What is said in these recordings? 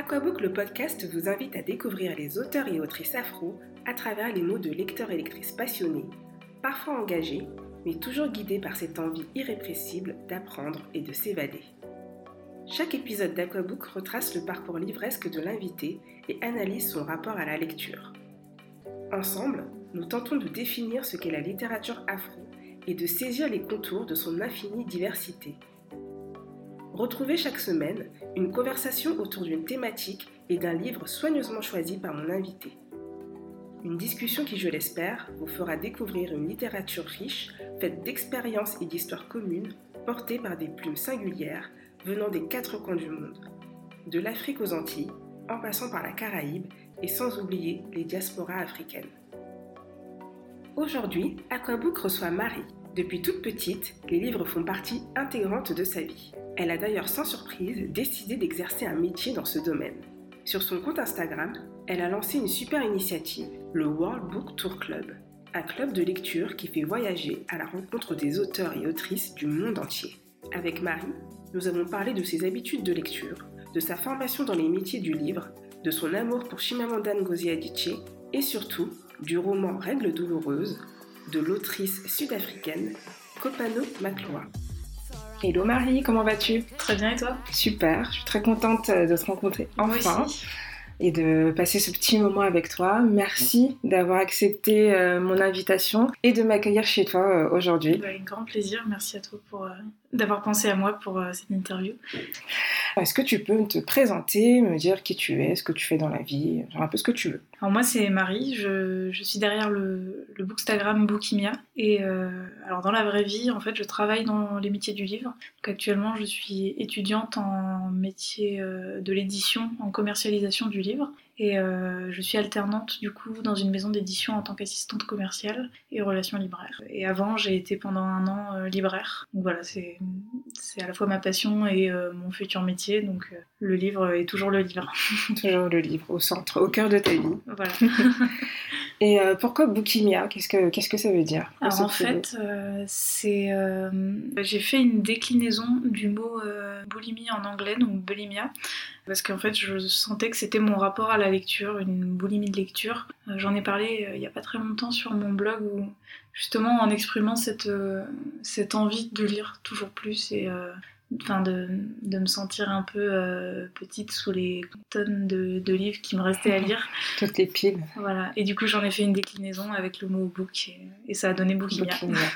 Aquabook, le podcast, vous invite à découvrir les auteurs et autrices afro à travers les mots de lecteurs et lectrices passionnés, parfois engagés, mais toujours guidés par cette envie irrépressible d'apprendre et de s'évader. Chaque épisode d'Aquabook retrace le parcours livresque de l'invité et analyse son rapport à la lecture. Ensemble, nous tentons de définir ce qu'est la littérature afro et de saisir les contours de son infinie diversité. Retrouvez chaque semaine une conversation autour d'une thématique et d'un livre soigneusement choisi par mon invité. Une discussion qui, je l'espère, vous fera découvrir une littérature riche, faite d'expériences et d'histoires communes, portées par des plumes singulières venant des quatre coins du monde, de l'Afrique aux Antilles, en passant par la Caraïbe et sans oublier les diasporas africaines. Aujourd'hui, Aquabook reçoit Marie. Depuis toute petite, les livres font partie intégrante de sa vie. Elle a d'ailleurs sans surprise décidé d'exercer un métier dans ce domaine. Sur son compte Instagram, elle a lancé une super initiative, le World Book Tour Club, un club de lecture qui fait voyager à la rencontre des auteurs et autrices du monde entier. Avec Marie, nous avons parlé de ses habitudes de lecture, de sa formation dans les métiers du livre, de son amour pour Chimamanda Ngozi Adichie et surtout du roman Règles douloureuses de l'autrice sud-africaine Kopano Makloa. Hello Marie, comment vas-tu? Très bien et toi? Super, je suis très contente de te rencontrer enfin et de passer ce petit moment avec toi. Merci d'avoir accepté euh, mon invitation et de m'accueillir chez toi euh, aujourd'hui. Bah, avec grand plaisir, merci à toi pour euh, d'avoir pensé à moi pour cette interview. Est-ce que tu peux te présenter, me dire qui tu es, ce que tu fais dans la vie, genre un peu ce que tu veux? Alors moi c'est Marie, je, je, suis derrière le, le Bookstagram Bookimia et alors dans la vraie vie en fait je travaille dans les métiers du livre. Donc actuellement je suis étudiante en métier de l'édition, en commercialisation du livre et euh, je suis alternante du coup dans une maison d'édition en tant qu'assistante commerciale et relations libraires. Et avant, j'ai été pendant un an euh, libraire. Donc voilà, c'est à la fois ma passion et euh, mon futur métier. Donc le livre est toujours le livre. toujours le livre au centre, au cœur de ta vie. Voilà. et pourquoi Bookimia Qu'est-ce que qu'est-ce que ça veut dire? Alors en fait, c'est j'ai fait une déclinaison du mot boulimie en anglais, donc bulimia parce qu'en fait je sentais que c'était mon rapport à la lecture, une boulimie de lecture. Euh, j'en ai parlé euh, il n'y a pas très longtemps sur mon blog où justement en exprimant cette, euh, cette envie de lire toujours plus et enfin de, de, me sentir un peu petite sous les tonnes de, de, livres qui me restaient à lire. Toutes les piles. Voilà. Et du coup, j'en ai fait une déclinaison avec le mot book et, ça a donné Bookimia.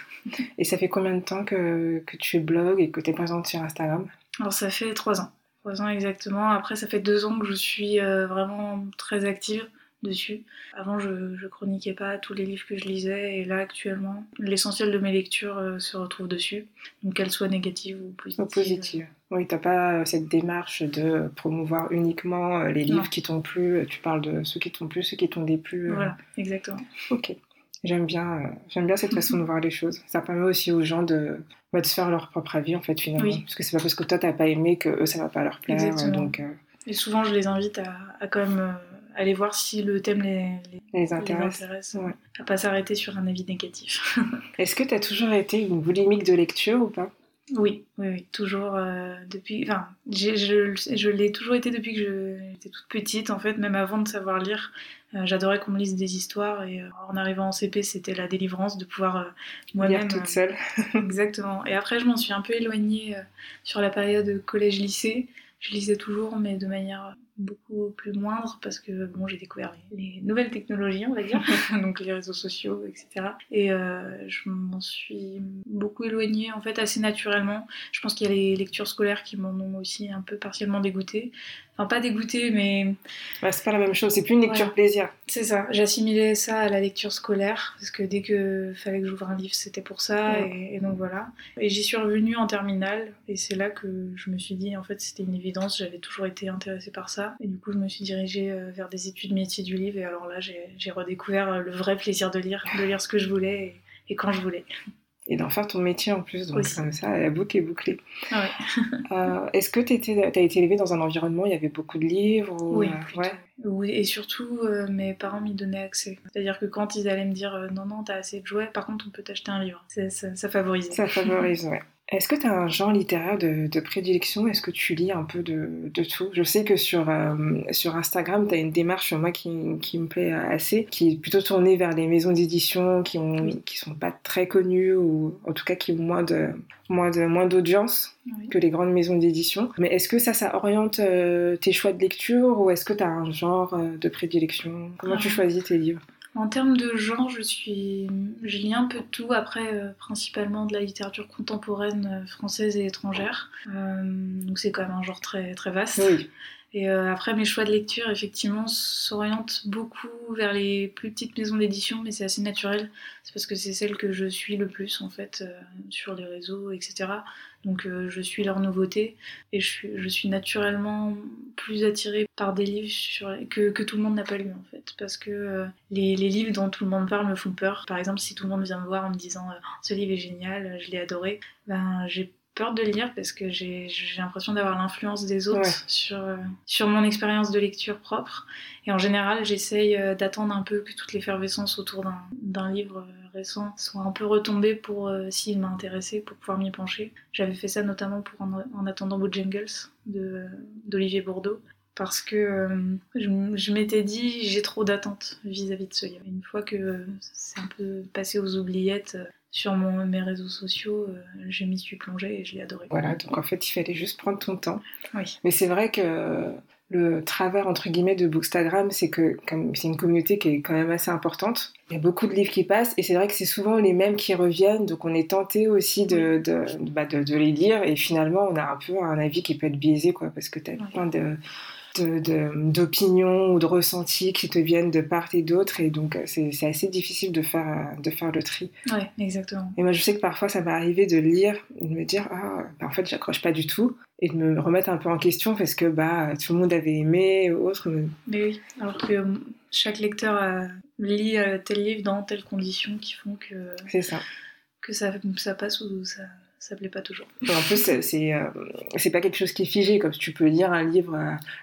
et ça fait combien de temps que, que tu blogues et que tu es présente sur Instagram? Alors, ça fait trois ans. Trois ans exactement. Après, ça fait deux ans que je suis euh, vraiment très active dessus. Avant, je, ne chroniquais pas tous les livres que je lisais, et là, actuellement, l'essentiel de mes lectures euh, se retrouve dessus, donc qu'elles soient négatives ou positives. positives. Oui, t'as pas euh, cette démarche de promouvoir uniquement les livres qui t'ont plu. Tu parles de ceux qui t'ont plu, ceux qui t'ont déplu. Voilà, exactement. Ok. J'aime bien, j'aime bien cette façon de voir les choses. Ça permet aussi aux gens de, de se faire leur propre avis en fait finalement. Parce que c'est pas parce que toi t'as pas aimé que eux ça va pas leur plaire. Donc, euh, Et souvent je les invite à, à quand même euh, aller voir si le thème les, les, intéresse. À pas s'arrêter sur un avis négatif. Est-ce que tu as toujours été une boulimique de lecture ou pas? Oui, oui, oui, toujours euh, depuis. Enfin, je, je l'ai toujours été depuis que j'étais toute petite, en fait, même avant de savoir lire. Euh, j'adorais qu'on me lise des histoires et euh, en arrivant en CP, c'était la délivrance de pouvoir moi-même. toute seule. exactement. Et après, je m'en suis un peu éloignée sur la période collège-lycée. Je lisais toujours, mais de manière beaucoup plus moindre parce que bon j'ai découvert les, nouvelles technologies on va dire. Donc les réseaux sociaux etc et euh, je m'en suis beaucoup éloignée en fait assez naturellement. Je pense qu'il y a les lectures scolaires qui m'en ont aussi un peu partiellement dégoûtée enfin pas dégoûtée mais bah, c'est pas la même chose. C'est plus une lecture plaisir. C'est ça. J'assimilais ça à la lecture scolaire parce que dès que fallait que j'ouvre un livre c'était pour ça et, et, donc voilà. Et j'y suis revenue en terminale et c'est là que je me suis dit en fait c'était une évidence j'avais toujours été intéressée par ça. Et du coup, je me suis dirigée euh, vers des études métiers du livre. Et alors là, j'ai redécouvert le vrai plaisir de lire, de lire ce que je voulais et, quand je voulais. Et d'en faire ton métier en plus, donc comme ça, la boucle est bouclée. Ah euh, Est-ce que tu as été élevée dans un environnement où il y avait beaucoup de livres Oui, ouais. et surtout, mes parents m'y donnaient accès. C'est-à-dire que quand ils allaient me dire non, non, t'as assez de jouets, par contre, on peut t'acheter un livre. Ça, ça, favorise. Ça favorise, ouais. Est-ce que tu as un genre littéraire de, prédilection? Est-ce que tu lis un peu de, tout? Je sais que sur, euh, sur Instagram, tu as une démarche moi qui, qui, me plaît assez, qui est plutôt tournée vers les maisons d'édition qui ont qui sont pas très connues ou en tout cas qui ont moins de moins de moins d'audience que les grandes maisons d'édition. Mais est-ce que ça, ça oriente euh, tes choix de lecture ou est-ce que tu as un genre euh, de prédilection? Comment tu ah. choisis tes livres? En termes de genre, je suis, je lis un peu de tout. Après, euh, principalement de la littérature contemporaine euh, française et étrangère. Euh, donc c'est quand même un genre très très vaste. Et après, mes choix de lecture, effectivement, s'orientent beaucoup vers les plus petites maisons d'édition, mais c'est assez naturel. C'est parce que c'est celles que je suis le plus, en fait, sur les réseaux, etc. Donc euh, je suis leur nouveauté et je suis, naturellement plus attirée par des livres que, que tout le monde n'a pas lu en fait. Parce que euh, les, les, livres dont tout le monde parle me font peur. Par exemple, si tout le monde vient me voir en me disant euh, ce livre est génial, je l'ai adoré, ben j'ai peur de le lire parce que j'ai l'impression d'avoir l'influence des autres sur, sur mon expérience de lecture propre. Et en général, j'essaye d'attendre un peu que toute l'effervescence autour d'un livre récent soit un peu retombé pour, euh, s'il m'a intéressé, pour pouvoir m'y pencher. J'avais fait ça notamment pour En, attendant Bojangles d'Olivier Bourdeau parce que euh, je, m'étais dit j'ai trop d'attentes vis-à-vis de ce livre. Une fois que c'est un peu passé aux oubliettes euh, sur mon, mes réseaux sociaux, je m'y suis plongée et je l'ai adoré. Voilà, donc en fait il fallait juste prendre ton temps. Oui. Mais c'est vrai que le travers entre guillemets de Bookstagram, c'est que c'est une communauté qui est quand même assez importante. Il y a beaucoup de livres qui passent et c'est vrai que c'est souvent les mêmes qui reviennent, donc on est tenté aussi de, de, bah de, les lire et finalement on a un peu un avis qui peut être biaisé quoi, parce que tu as plein de d'opinions ou de ressentis qui te viennent de part et d'autre et donc c'est assez difficile de faire, de faire le tri. Ouais, exactement. Et moi je sais que parfois ça m'est arrivé de lire et de me dire ah bah, en fait j'accroche pas du tout et de me remettre un peu en question parce que bah tout le monde avait aimé ou autre. Mais oui, alors que euh, chaque lecteur a, lit euh, tel livre dans telles conditions qui font que c'est ça que ça, ça passe ou ça ça plaît pas toujours. En plus, c'est euh, pas quelque chose qui est figé, comme tu peux lire un livre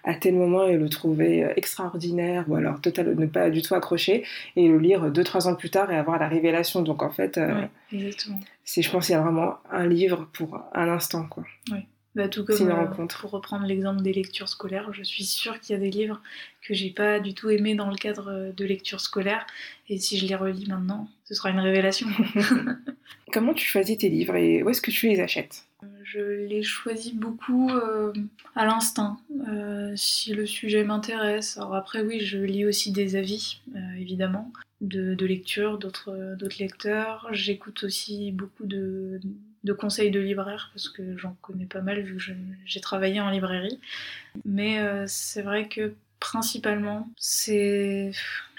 à, tel moment et le trouver extraordinaire, ou alors total, ne pas du tout accrocher, et le lire deux, trois ans plus tard et avoir la révélation. Donc en fait, c'est, je pense qu'il y a vraiment un livre pour un instant. Quoi. Oui. Bah, tout comme euh, pour reprendre l'exemple des lectures scolaires, je suis sûre qu'il y a des livres que j'ai pas du tout aimés dans le cadre euh, de lecture scolaire, et si je les relis maintenant, ce sera une révélation. Comment tu choisis tes livres et où est-ce que tu les achètes? Je les choisis beaucoup euh, à l'instinct, si le sujet m'intéresse. Alors après oui, je lis aussi des avis, évidemment, de, de lecture d'autres lecteurs. J'écoute aussi beaucoup de de conseils de libraire parce que j'en connais pas mal vu que j'ai travaillé en librairie. Mais euh, c'est vrai que principalement, c'est.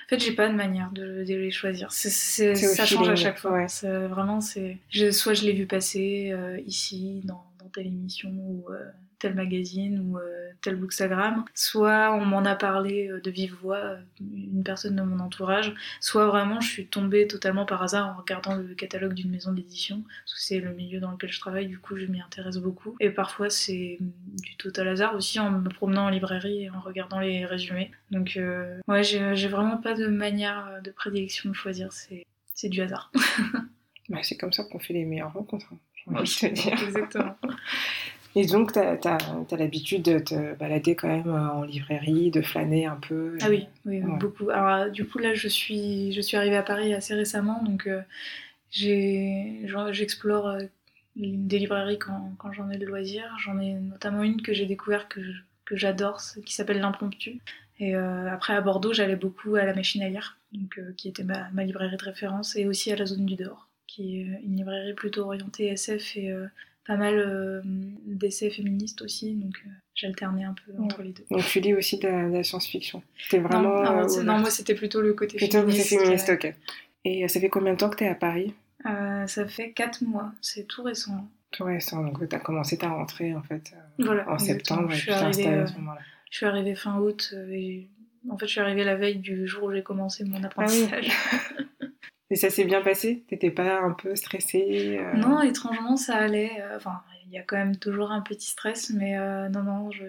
En fait, j'ai pas de manière de, les choisir. ça change à chaque fois. Vraiment, c'est. Soit je l'ai vu passer euh, ici, dans, dans, telle émission, ou euh, tel magazine ou euh, tel bookstagram, soit on m'en a parlé euh, de vive voix, euh, une personne de mon entourage, soit vraiment je suis tombée totalement par hasard en regardant le catalogue d'une maison d'édition, parce que c'est le milieu dans lequel je travaille, du coup je m'y intéresse beaucoup. Et parfois c'est du total hasard aussi en me promenant en librairie et en regardant les résumés. Donc ouais, j'ai vraiment pas de manière de prédilection de choisir, c'est du hasard. bah, c'est comme ça qu'on fait les meilleures rencontres. Hein, oui, te dire. Exactement. Et donc, tu as, l'habitude de te balader quand même euh, en librairie, de flâner un peu Ah oui, oui beaucoup. Alors, du coup, là, je suis, je suis arrivée à Paris assez récemment, donc euh, j'explore euh, des librairies quand, quand j'en ai le loisir. J'en ai notamment une que j'ai découvert que, que j'adore, qui s'appelle L'Impromptu. Et après, à Bordeaux, j'allais beaucoup à la machine à lire, donc, qui était ma, ma, librairie de référence, et aussi à la zone du dehors, qui est une librairie plutôt orientée SF et pas mal euh, d'essais féministes aussi, donc euh, j'alternais un peu entre les deux. Donc tu lis aussi de la, science-fiction C'était vraiment. Non, euh, moi c'était plutôt le côté plutôt féministe. Plutôt féministe, ok. Et ça fait combien de temps que tu es à Paris? Ça fait 4 mois, c'est tout récent. Tout récent, donc tu as commencé ta rentrée en fait en septembre je suis arrivée, à ce moment-là. Je suis arrivée fin août et en fait je suis arrivée la veille du jour où j'ai commencé mon ah apprentissage. Mais ça s'est bien passé? T'étais pas un peu stressée Non, étrangement, ça allait. Enfin, il y a quand même toujours un petit stress, mais non, non, je,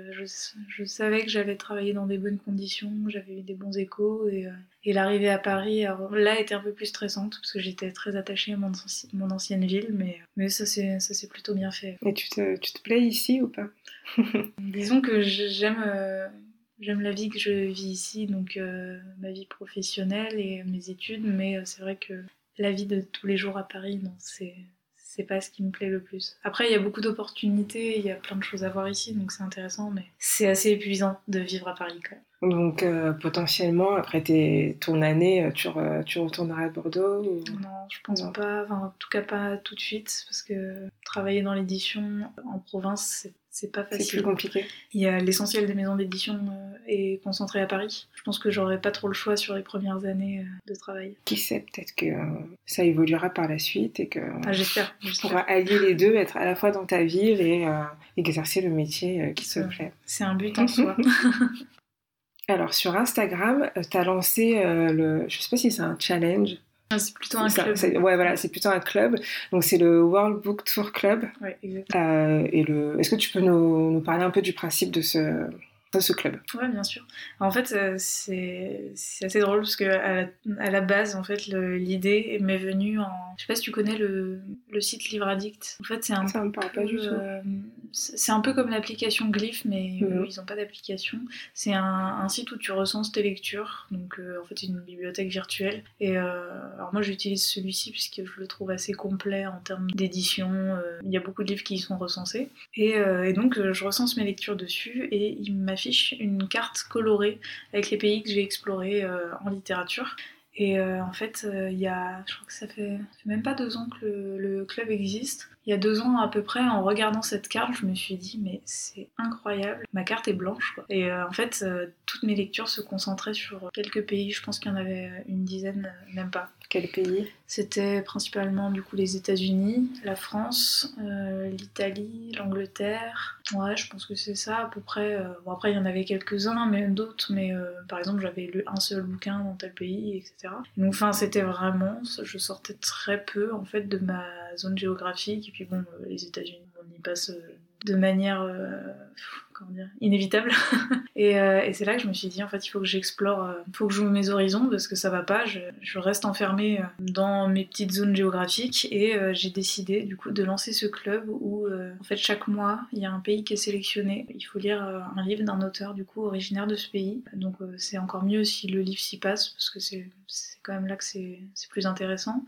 je, savais que j'avais travaillé dans des bonnes conditions, j'avais eu des bons échos, et, et l'arrivée à Paris, là, était un peu plus stressante, parce que j'étais très attachée à mon, mon ancienne ville, mais, mais ça s'est plutôt bien fait. Et tu te, tu te plais ici ou pas? Disons que j'aime j'aime la vie que je vis ici, donc euh, ma vie professionnelle et mes études, mais euh, c'est vrai que la vie de tous les jours à Paris, non, c'est c'est pas ce qui me plaît le plus. Après, il y a beaucoup d'opportunités, il y a plein de choses à voir ici, donc c'est intéressant, mais c'est assez épuisant de vivre à Paris quand même. Donc euh, potentiellement, après tes, ton année, tu, tu retourneras à Bordeaux Non, je pense pas, enfin, en tout cas pas tout de suite, parce que travailler dans l'édition en province, c'est c'est pas facile. C'est plus compliqué. Il y a l'essentiel des maisons d'édition euh, est concentré à Paris. Je pense que j'aurais pas trop le choix sur les premières années euh, de travail. Qui sait, peut-être que euh, ça évoluera par la suite et que ah, j'espère. tu pourras allier les deux, être à la fois dans ta ville et exercer le métier qui te plaît. C'est un but en soi. Alors sur Instagram, tu as lancé le, je sais pas si c'est un challenge, c'est plutôt un club. ouais, voilà, c'est plutôt un club. Donc, c'est le World Book Tour Club. Ouais, exactement. Euh, et le... Est-ce que tu peux nous, nous, parler un peu du principe de ce, ce club. Ouais, bien sûr. En fait, euh, c'est assez drôle parce que à la, base, en fait, l'idée m'est venue en. Je sais pas si tu connais le, le site Livre Addict. En fait, c'est un. Ça me parle pas du tout. Euh, c'est un peu comme l'application Glyph, mais mhm. ils n'ont pas d'application. C'est un, un, site où tu recenses tes lectures. Donc, euh, en fait, c'est une bibliothèque virtuelle. Et alors, moi, j'utilise celui-ci puisque je le trouve assez complet en termes d'édition. Il y a beaucoup de livres qui y sont recensés. Et, et donc, je recense mes lectures dessus et il m'a une carte colorée avec les pays que j'ai explorés euh, en littérature. Et euh, en fait, euh, il y a, je crois que ça fait, même pas deux ans que le, club existe. Il y a deux ans à peu près, en regardant cette carte, je me suis dit, mais c'est incroyable, ma carte est blanche. Quoi. Et en fait, toutes mes lectures se concentraient sur quelques pays, je pense qu'il y en avait une dizaine, même pas. Quel pays? C'était principalement du coup les États-Unis, la France, euh, l'Italie, l'Angleterre. Ouais, je pense que c'est ça à peu près. Euh, bon, après, il y en avait quelques-uns, même d'autres, mais euh, par exemple, j'avais lu un seul bouquin dans tel pays, etc. Donc, enfin, c'était vraiment. Je sortais très peu en fait de ma zone géographique, puis bon, les États-Unis, on y passe de manière comment dire, inévitable. Euh, et, c'est là que je me suis dit, en fait, il faut que j'explore, euh, il faut que j'ouvre mes horizons parce que ça va pas. Je, reste enfermée euh, dans mes petites zones géographiques et j'ai décidé, du coup, de lancer ce club où, en fait, chaque mois, il y a un pays qui est sélectionné. Il faut lire un livre d'un auteur, du coup, originaire de ce pays. Donc, c'est encore mieux si le livre s'y passe parce que c'est quand même là que c'est plus intéressant.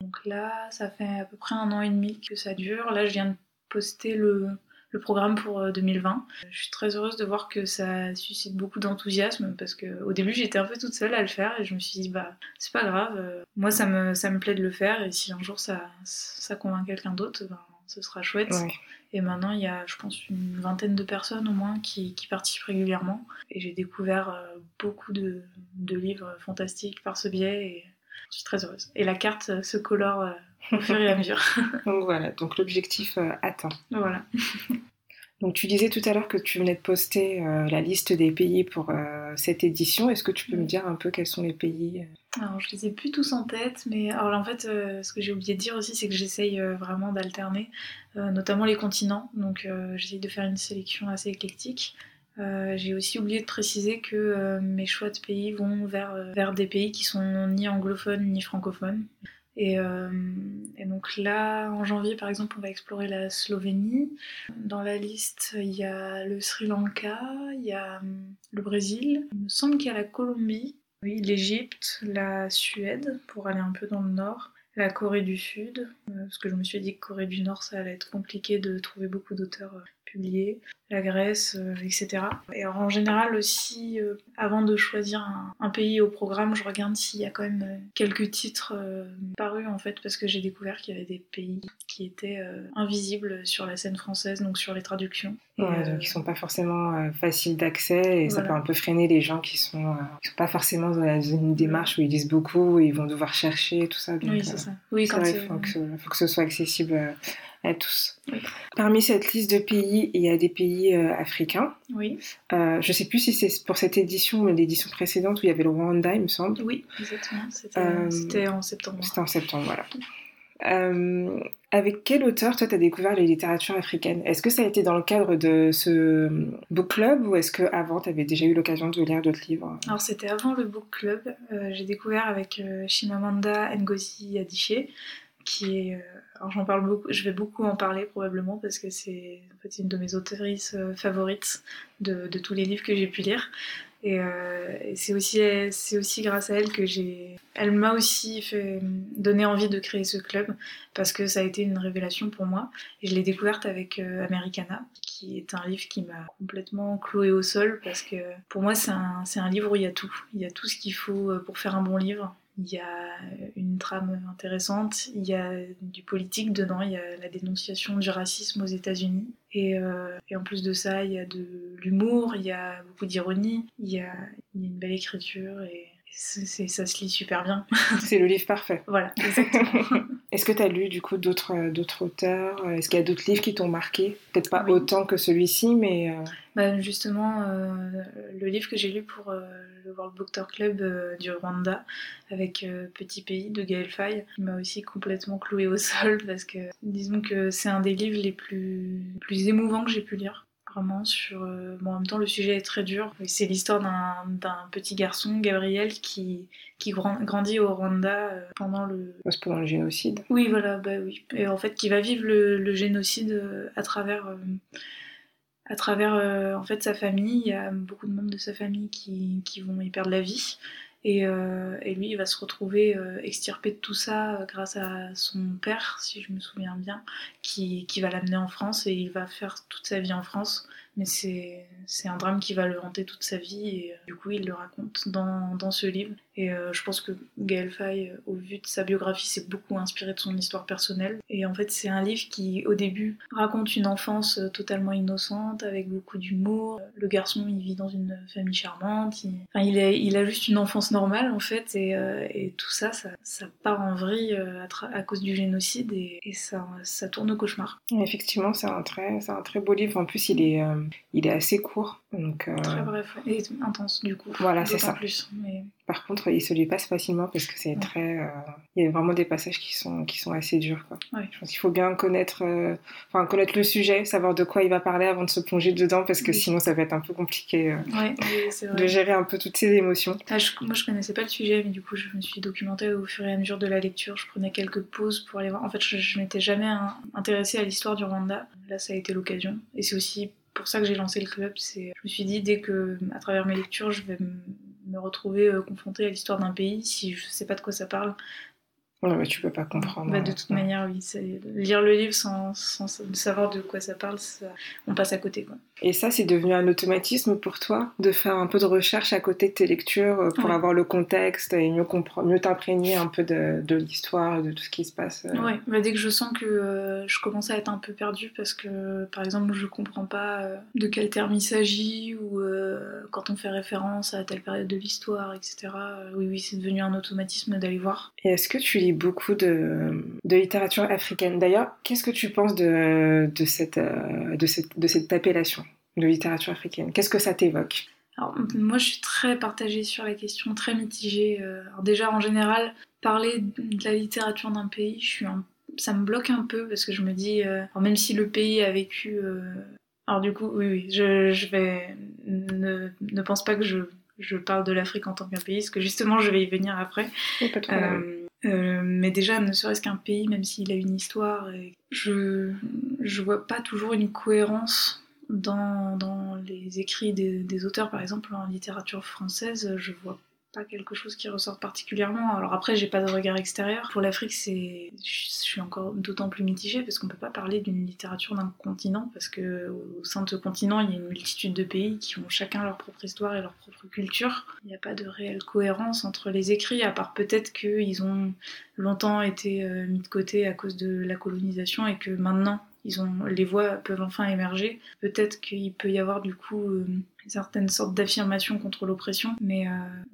Donc là, ça fait à peu près un an et demi que ça dure. Là, je viens de poster le, le programme pour 2020. Euh, je suis très heureuse de voir que ça suscite beaucoup d'enthousiasme parce que au début j'étais un peu toute seule à le faire et je me suis dit bah c'est pas grave, euh, moi ça me, ça me plaît de le faire et si un jour ça, ça convainc quelqu'un d'autre, ben, ce sera chouette. Et maintenant, il y a, je pense, une vingtaine de personnes au moins qui, qui participent régulièrement. Et j'ai découvert euh, beaucoup de, de, livres fantastiques par ce biais et je suis très heureuse. Et la carte se colore au fur et à mesure. donc voilà, donc l'objectif euh, atteint. Voilà. donc tu disais tout à l'heure que tu venais de poster euh, la liste des pays pour euh, cette édition. Est-ce que tu peux me dire un peu quels sont les pays alors, je les ai plus tous en tête, mais alors en fait, ce que j'ai oublié de dire aussi, c'est que j'essaye vraiment d'alterner, notamment les continents. Donc, j'essaye de faire une sélection assez éclectique. J'ai aussi oublié de préciser que mes choix de pays vont vers, vers des pays qui sont ni anglophones ni francophones. Euh, et, donc là, en janvier, par exemple, on va explorer la Slovénie. Dans la liste, il y a le Sri Lanka, il y a le Brésil. Il me semble qu'il y a la Colombie, oui, l'Égypte, la Suède, pour aller un peu dans le nord, la Corée du Sud, euh, parce que je me suis dit que Corée du Nord, ça allait être compliqué de trouver beaucoup d'auteurs euh, publiés, la Grèce, euh, etc. Et en général aussi, euh, avant de choisir un, pays au programme, je regarde s'il y a quand même euh, quelques titres parus en fait, parce que j'ai découvert qu'il y avait des pays qui étaient invisibles sur la scène française, donc sur les traductions. Ouais, donc ils sont pas forcément faciles d'accès et ça peut un peu freiner les gens qui sont, sont pas forcément dans une démarche où ils lisent beaucoup, et ils vont devoir chercher tout ça. oui, c'est ça. Oui, quand il faut, faut, que ce soit accessible à tous. Parmi cette liste de pays, il y a des pays euh, africains. Oui. Euh, je ne sais plus si c'est pour cette édition ou l'édition précédente où il y avait le Rwanda, il me semble. Oui, exactement. C'était en septembre. C'était en septembre, voilà. Euh, avec quel auteur, toi, tu as découvert la littérature africaine Est-ce que ça a été dans le cadre de ce book club ou est-ce qu'avant, tu avais déjà eu l'occasion de lire d'autres livres? Alors, c'était avant le book club. Euh, j'ai découvert avec euh, Chimamanda Ngozi Adichie, qui est. alors, j'en parle beaucoup, je vais beaucoup en parler probablement parce que c'est en fait, une de mes autrices favorites de, de tous les livres que j'ai pu lire. Euh, et, c'est aussi, aussi grâce à elle que j'ai. Elle m'a aussi fait donner envie de créer ce club parce que ça a été une révélation pour moi. Et je l'ai découverte avec euh, Americana, qui est un livre qui m'a complètement cloué au sol parce que pour moi, c'est un, c'est un livre où il y a tout. Il y a tout ce qu'il faut euh, pour faire un bon livre. Il y a une trame intéressante, il y a du politique dedans, il y a la dénonciation du racisme aux États-Unis. Et, euh, et, en plus de ça, il y a de l'humour, il y a beaucoup d'ironie, il, y a une belle écriture et ça se lit super bien. C'est le livre parfait. Voilà, exactement. Est-ce que tu as lu du coup d'autres, euh, d'autres auteurs? Est-ce qu'il y a d'autres livres qui t'ont marqué? Peut-être pas autant que celui-ci, mais... Euh, bah, justement, euh, le livre que j'ai lu pour le World Book Tour Club du Rwanda, avec Petit Pays de Gaël Faye, m'a aussi complètement cloué au sol parce que disons que c'est un des livres les plus, les plus émouvants que j'ai pu lire sur. Euh, bon, en même temps, le sujet est très dur. C'est l'histoire d'un petit garçon, Gabriel, qui, qui grandit au Rwanda euh, pendant le. C'est pendant le génocide. Oui, voilà, bah oui. Et en fait, qui va vivre le, génocide euh, à travers. à travers en fait sa famille, il y a beaucoup de membres de sa famille qui, qui vont y perdre la vie. Et, lui, il va se retrouver extirpé de tout ça grâce à son père, si je me souviens bien, qui va l'amener en France et il va faire toute sa vie en France mais c'est un drame qui va le hanter toute sa vie et euh, du coup il le raconte dans, dans ce livre. Et euh, je pense que Gaël Faye euh, au vu de sa biographie s'est beaucoup inspiré de son histoire personnelle. Et en fait c'est un livre qui au début raconte une enfance totalement innocente avec beaucoup d'humour. Le garçon il vit dans une famille charmante il, enfin, il, a, il a juste une enfance normale en fait et, et tout ça, ça, ça part en vrille à, à, cause du génocide et, et, ça, ça tourne au cauchemar. Effectivement c'est un très, un très beau livre. En plus il est il est assez court. Donc, euh, Très bref et intense du coup. Voilà, c'est ça. Plus, mais... Par contre, il se lui passe facilement parce que c'est très. Euh, il y a vraiment des passages qui sont, qui sont assez durs. Quoi. Je pense qu'il faut bien connaître, euh, enfin, connaître le sujet, savoir de quoi il va parler avant de se plonger dedans parce que sinon ça va être un peu compliqué de gérer un peu toutes ces émotions. Ah, moi je connaissais pas le sujet, mais du coup je me suis documentée au fur et à mesure de la lecture. Je prenais quelques pauses pour aller voir. En fait, je, je m'étais jamais intéressée à l'histoire du Rwanda. Là, ça a été l'occasion. Et c'est aussi pour ça que j'ai lancé le club. C'est, je me suis dit dès que, à travers mes lectures, je vais me retrouver euh, confrontée à l'histoire d'un pays, si je sais pas de quoi ça parle, Ouais, mais tu peux pas comprendre. Bah, de toute manière, oui. Lire le livre sans, sans, savoir de quoi ça parle, on passe à côté. Quoi. Et ça, c'est devenu un automatisme pour toi de faire un peu de recherche à côté de tes lectures euh, pour avoir le contexte et mieux, mieux t'imprégner un peu de, de l'histoire et de tout ce qui se passe. Euh. Oui, bah, dès que je sens que euh, je commence à être un peu perdue parce que, par exemple, je comprends pas de quel terme il s'agit ou quand on fait référence à telle période de l'histoire, etc. oui, oui, c'est devenu un automatisme d'aller voir. Et est-ce que tu lis beaucoup de, de littérature africaine? D'ailleurs, qu'est-ce que tu penses de, de, cette, de, cette, de cette appellation? De littérature africaine Qu'est-ce que ça t'évoque? Alors, moi, je suis très partagée sur la question, très mitigée. Euh, alors déjà, en général, parler de la littérature d'un pays, je suis ça me bloque un peu parce que je me dis, euh, même si le pays a vécu... Euh, alors du coup, oui, oui, je, je vais... Ne, ne, pense pas que je, je parle de l'Afrique en tant qu'un pays, parce que justement, je vais y venir après. mais déjà, ne serait-ce qu'un pays, même s'il a une histoire, je, je vois pas toujours une cohérence dans, les écrits des, auteurs, par exemple en littérature française, je vois pas quelque chose qui ressort particulièrement. Alors après, j'ai pas de regard extérieur. Pour l'Afrique, je suis encore d'autant plus mitigée parce qu'on peut pas parler d'une littérature d'un continent parce que au sein de ce continent, il y a une multitude de pays qui ont chacun leur propre histoire et leur propre culture. Il n'y a pas de réelle cohérence entre les écrits, à part peut-être qu'ils ont longtemps été euh, mis de côté à cause de la colonisation et que maintenant ils ont, les voix peuvent enfin émerger. Peut-être qu'il peut y avoir du coup euh, certaine sorte d'affirmation contre l'oppression. Mais euh,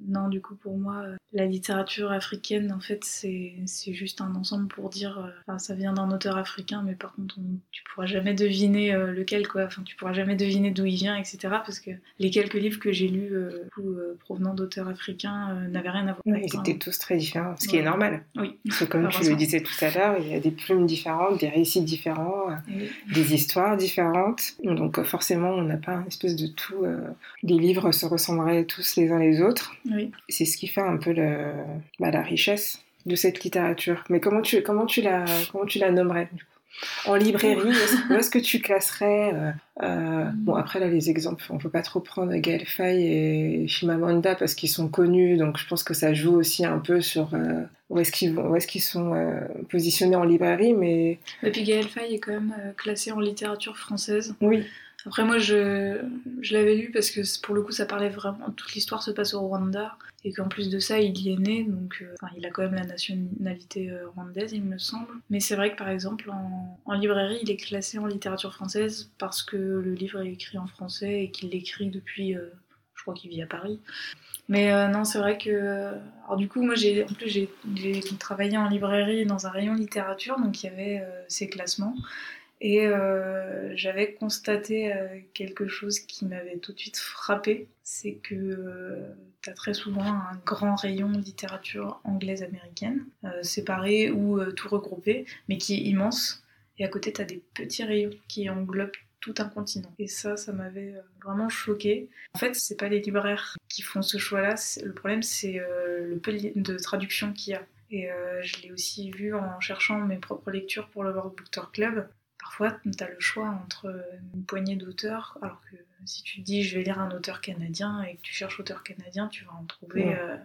non, du coup, pour moi, euh, la littérature africaine, en fait, c'est juste un ensemble pour dire, euh, enfin, ça vient d'un auteur africain, mais par contre, on, tu pourras jamais deviner lequel, quoi. Enfin, tu pourras jamais deviner d'où il vient, etc. Parce que les quelques livres que j'ai lus provenant d'auteurs africains n'avaient rien à voir. Oui, ils étaient tous très différents, ce qui est normal. Oui. Parce que comme tu le disais tout à l'heure, il y a des plumes différentes, des récits différents, des histoires différentes. Donc forcément, on n'a pas une espèce de tout les livres se ressembleraient tous les uns les autres. C'est ce qui fait un peu le, bah, la richesse de cette littérature. Mais comment tu, comment tu, la, comment tu la nommerais en librairie, où est-ce que tu classerais euh, euh, Bon, après, là, les exemples, on peut pas trop prendre Gaël Faye et Shimamanda parce qu'ils sont connus, donc je pense que ça joue aussi un peu sur euh, où est-ce qu'ils est qu'ils sont positionnés en librairie. Mais... Et puis Gaël Faye est quand même classé en littérature française. Oui. Après, moi, je, l'avais lu parce que pour le coup, ça parlait vraiment. Toute l'histoire se passe au Rwanda et qu'en plus de ça, il y est né, donc euh, il a quand même la nationalité euh, rwandaise, il me semble. Mais c'est vrai que par exemple, en, librairie, il est classé en littérature française parce que le livre est écrit en français et qu'il l'écrit depuis. Euh, je crois qu'il vit à Paris. Mais non, c'est vrai que. alors, du coup, moi, j'ai, en plus, j'ai, travaillé en librairie dans un rayon littérature, donc il y avait ces classements. Et euh, j'avais constaté euh, quelque chose qui m'avait tout de suite frappé, c'est que euh, tu as très souvent un grand rayon littérature anglaise-américaine, séparé ou tout regroupé, mais qui est immense. Et à côté, tu as des petits rayons qui englobent tout un continent. Et ça, ça m'avait vraiment choqué. En fait, c'est pas les libraires qui font ce choix-là. Le problème, c'est le peu de traduction qu'il y a. Et je l'ai aussi vu en cherchant mes propres lectures pour le World Club parfois, tu as le choix entre une poignée d'auteurs, alors que si tu te dis je vais lire un auteur canadien et que tu cherches auteur canadien, tu vas en trouver. Euh,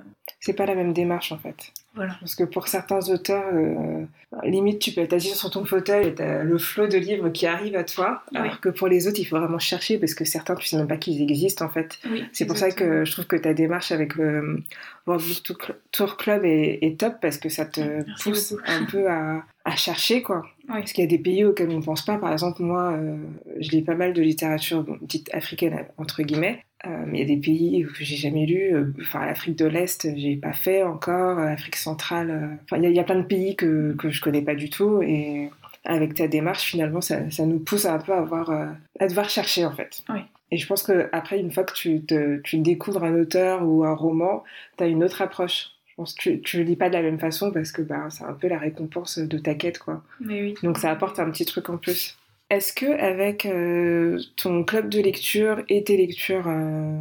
c'est pas la même démarche en fait. Voilà. Parce que pour certains auteurs, euh, limite tu peux être assis sur ton fauteuil et t'as le flot de livres qui arrive à toi, alors que pour les autres il faut vraiment chercher parce que certains tu sais même pas qu'ils existent en fait. c'est pour ça que je trouve que ta démarche avec le World Book Tour Club est, top parce que ça te pousse un peu à, à chercher quoi. Parce qu'il y a des pays auxquels on ne pense pas. Par exemple, moi, euh, je lis pas mal de littérature dite africaine, entre guillemets. Euh, mais il y a des pays que j'ai jamais lu. Euh, enfin, l'Afrique de l'Est, j'ai pas fait encore. L'Afrique centrale. Enfin, il y, a plein de pays que, que je connais pas du tout. Et avec ta démarche, finalement, ça, ça nous pousse un peu à, avoir, à devoir chercher, en fait. Et je pense qu'après, une fois que tu, te, tu découvres un auteur ou un roman, tu as une autre approche tu, tu le lis pas de la même façon parce que bah, c'est un peu la récompense de ta quête, quoi. Mais oui. Donc ça apporte un petit truc en plus. Est-ce que avec euh, ton club de lecture et tes lectures euh,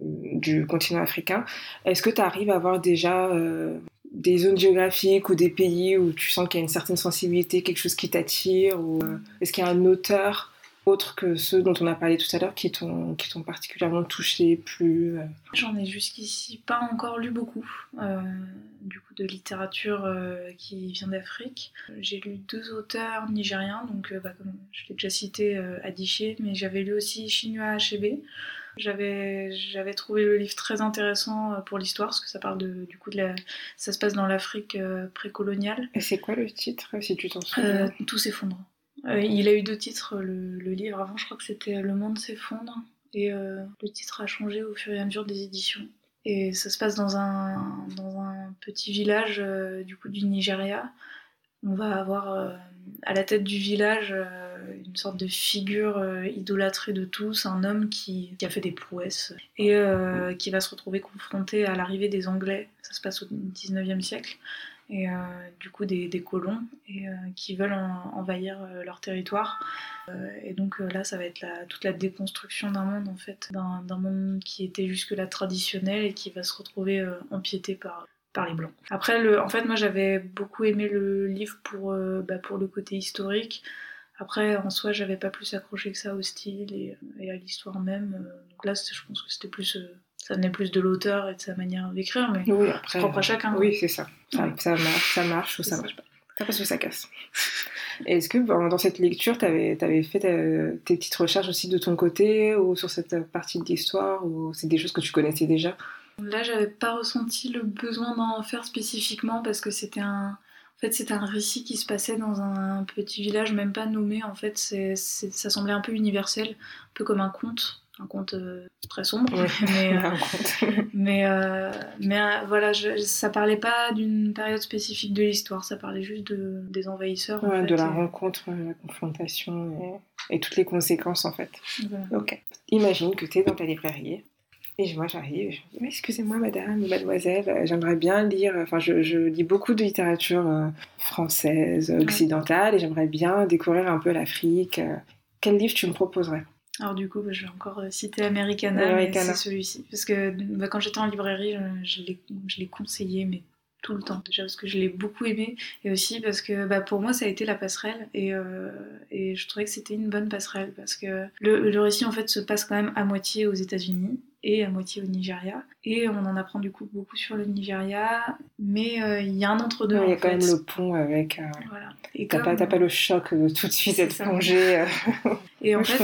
du continent africain, est-ce que tu arrives à avoir déjà euh, des zones géographiques ou des pays où tu sens qu'il y a une certaine sensibilité, quelque chose qui t'attire ou est-ce qu'il y a un auteur autres que ceux dont on a parlé tout à l'heure qui t'ont particulièrement touché, plus euh J'en ai jusqu'ici pas encore lu beaucoup, euh, du coup de littérature euh, qui vient d'Afrique. J'ai lu deux auteurs nigériens, donc bah, comme je l'ai déjà cité, Adichie, mais j'avais lu aussi Chinua Achebe. J'avais, j'avais trouvé le livre très intéressant pour l'histoire, parce que ça parle de, du coup de la, ça se passe dans l'Afrique précoloniale. Et c'est quoi le titre, si tu t'en souviens? Tout s'effondre. Euh, il a eu deux titres, le, livre avant, je crois que c'était Le monde s'effondre, et euh, le titre a changé au fur et à mesure des éditions. Et ça se passe dans un, dans un petit village euh, du coup du Nigeria. On va avoir à la tête du village une sorte de figure idolâtrée de tous, un homme qui, qui, a fait des prouesses et qui va se retrouver confronté à l'arrivée des Anglais. Ça se passe au 19e siècle et euh, du coup des, colons et, euh, qui veulent envahir euh, leur territoire. et donc là, ça va être toute la déconstruction d'un monde en fait, d'un monde qui était jusque-là traditionnel et qui va se retrouver empiété par, par les blancs. Après, le, en fait, moi j'avais beaucoup aimé le livre pour, bah, pour le côté historique. Après, en soi, j'avais pas plus accroché que ça au style et à l'histoire même. Donc là, je pense que c'était plus ça venait plus de l'auteur et de sa manière d'écrire, mais oui, après, propre à chacun. Oui, c'est ça. Ça, marche, ça marche ou ça, marche pas. Ça passe ou ça casse. Est-ce que dans cette lecture, tu avais, avais, fait tes petites recherches aussi de ton côté ou sur cette partie de l'histoire ou c'est des choses que tu connaissais déjà? Là, j'avais pas ressenti le besoin d'en faire spécifiquement parce que c'était un, en fait, c'est un récit qui se passait dans un petit village, même pas nommé. En fait, ça semblait un peu universel, un peu comme un conte un conte très sombre, mais, mais, mais voilà, je, ça parlait pas d'une période spécifique de l'histoire, ça parlait juste de, des envahisseurs. de la rencontre, la confrontation et, toutes les conséquences en fait. Ok. Imagine que tu es dans ta librairie et moi, j'arrive, je me dis, excusez-moi, madame, mademoiselle, euh, j'aimerais bien lire, enfin, je, je, lis beaucoup de littérature euh, française, occidentale, et j'aimerais bien découvrir un peu l'Afrique. Euh. Quel livre tu me proposerais? Alors du coup, bah, je vais encore citer Americana, mais c'est celui-ci. Parce que bah, quand j'étais en librairie, je, je l'ai conseillé, mais tout le temps. Déjà parce que je l'ai beaucoup aimé et aussi parce que bah, pour moi ça a été la passerelle et, et je trouvais que c'était une bonne passerelle parce que le, le, récit en fait se passe quand même à moitié aux États-Unis et à moitié au Nigeria. Et on en apprend du coup beaucoup sur le Nigeria, mais euh, il y a un entre-deux. Il y a quand même le pont avec. Euh, voilà. t'as, pas, pas, le choc de tout de suite être plongé. Euh. et en fait,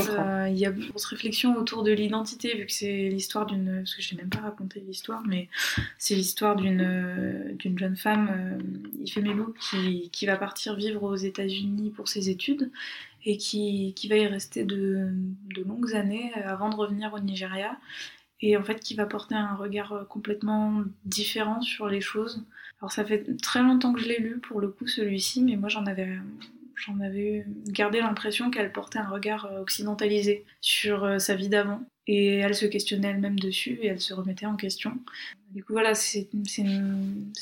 il y a une grosse réflexion autour de l'identité, vu que c'est l'histoire d'une. Parce que je n'ai même pas raconté l'histoire, mais c'est l'histoire d'une, d'une jeune femme, Ifemelu, qui, qui va partir vivre aux États-Unis pour ses études et qui, qui va y rester de, de, longues années avant de revenir au Nigeria et en fait qui va porter un regard euh, complètement différent sur les choses. Alors ça fait très longtemps que je l'ai lu pour le coup celui-ci, mais moi j'en avais j'en avais gardé l'impression qu'elle portait un regard euh, occidentalisé sur euh, sa vie d'avant. Et elle se questionnait elle-même dessus et elle se remettait en question. Du coup voilà, c'est une,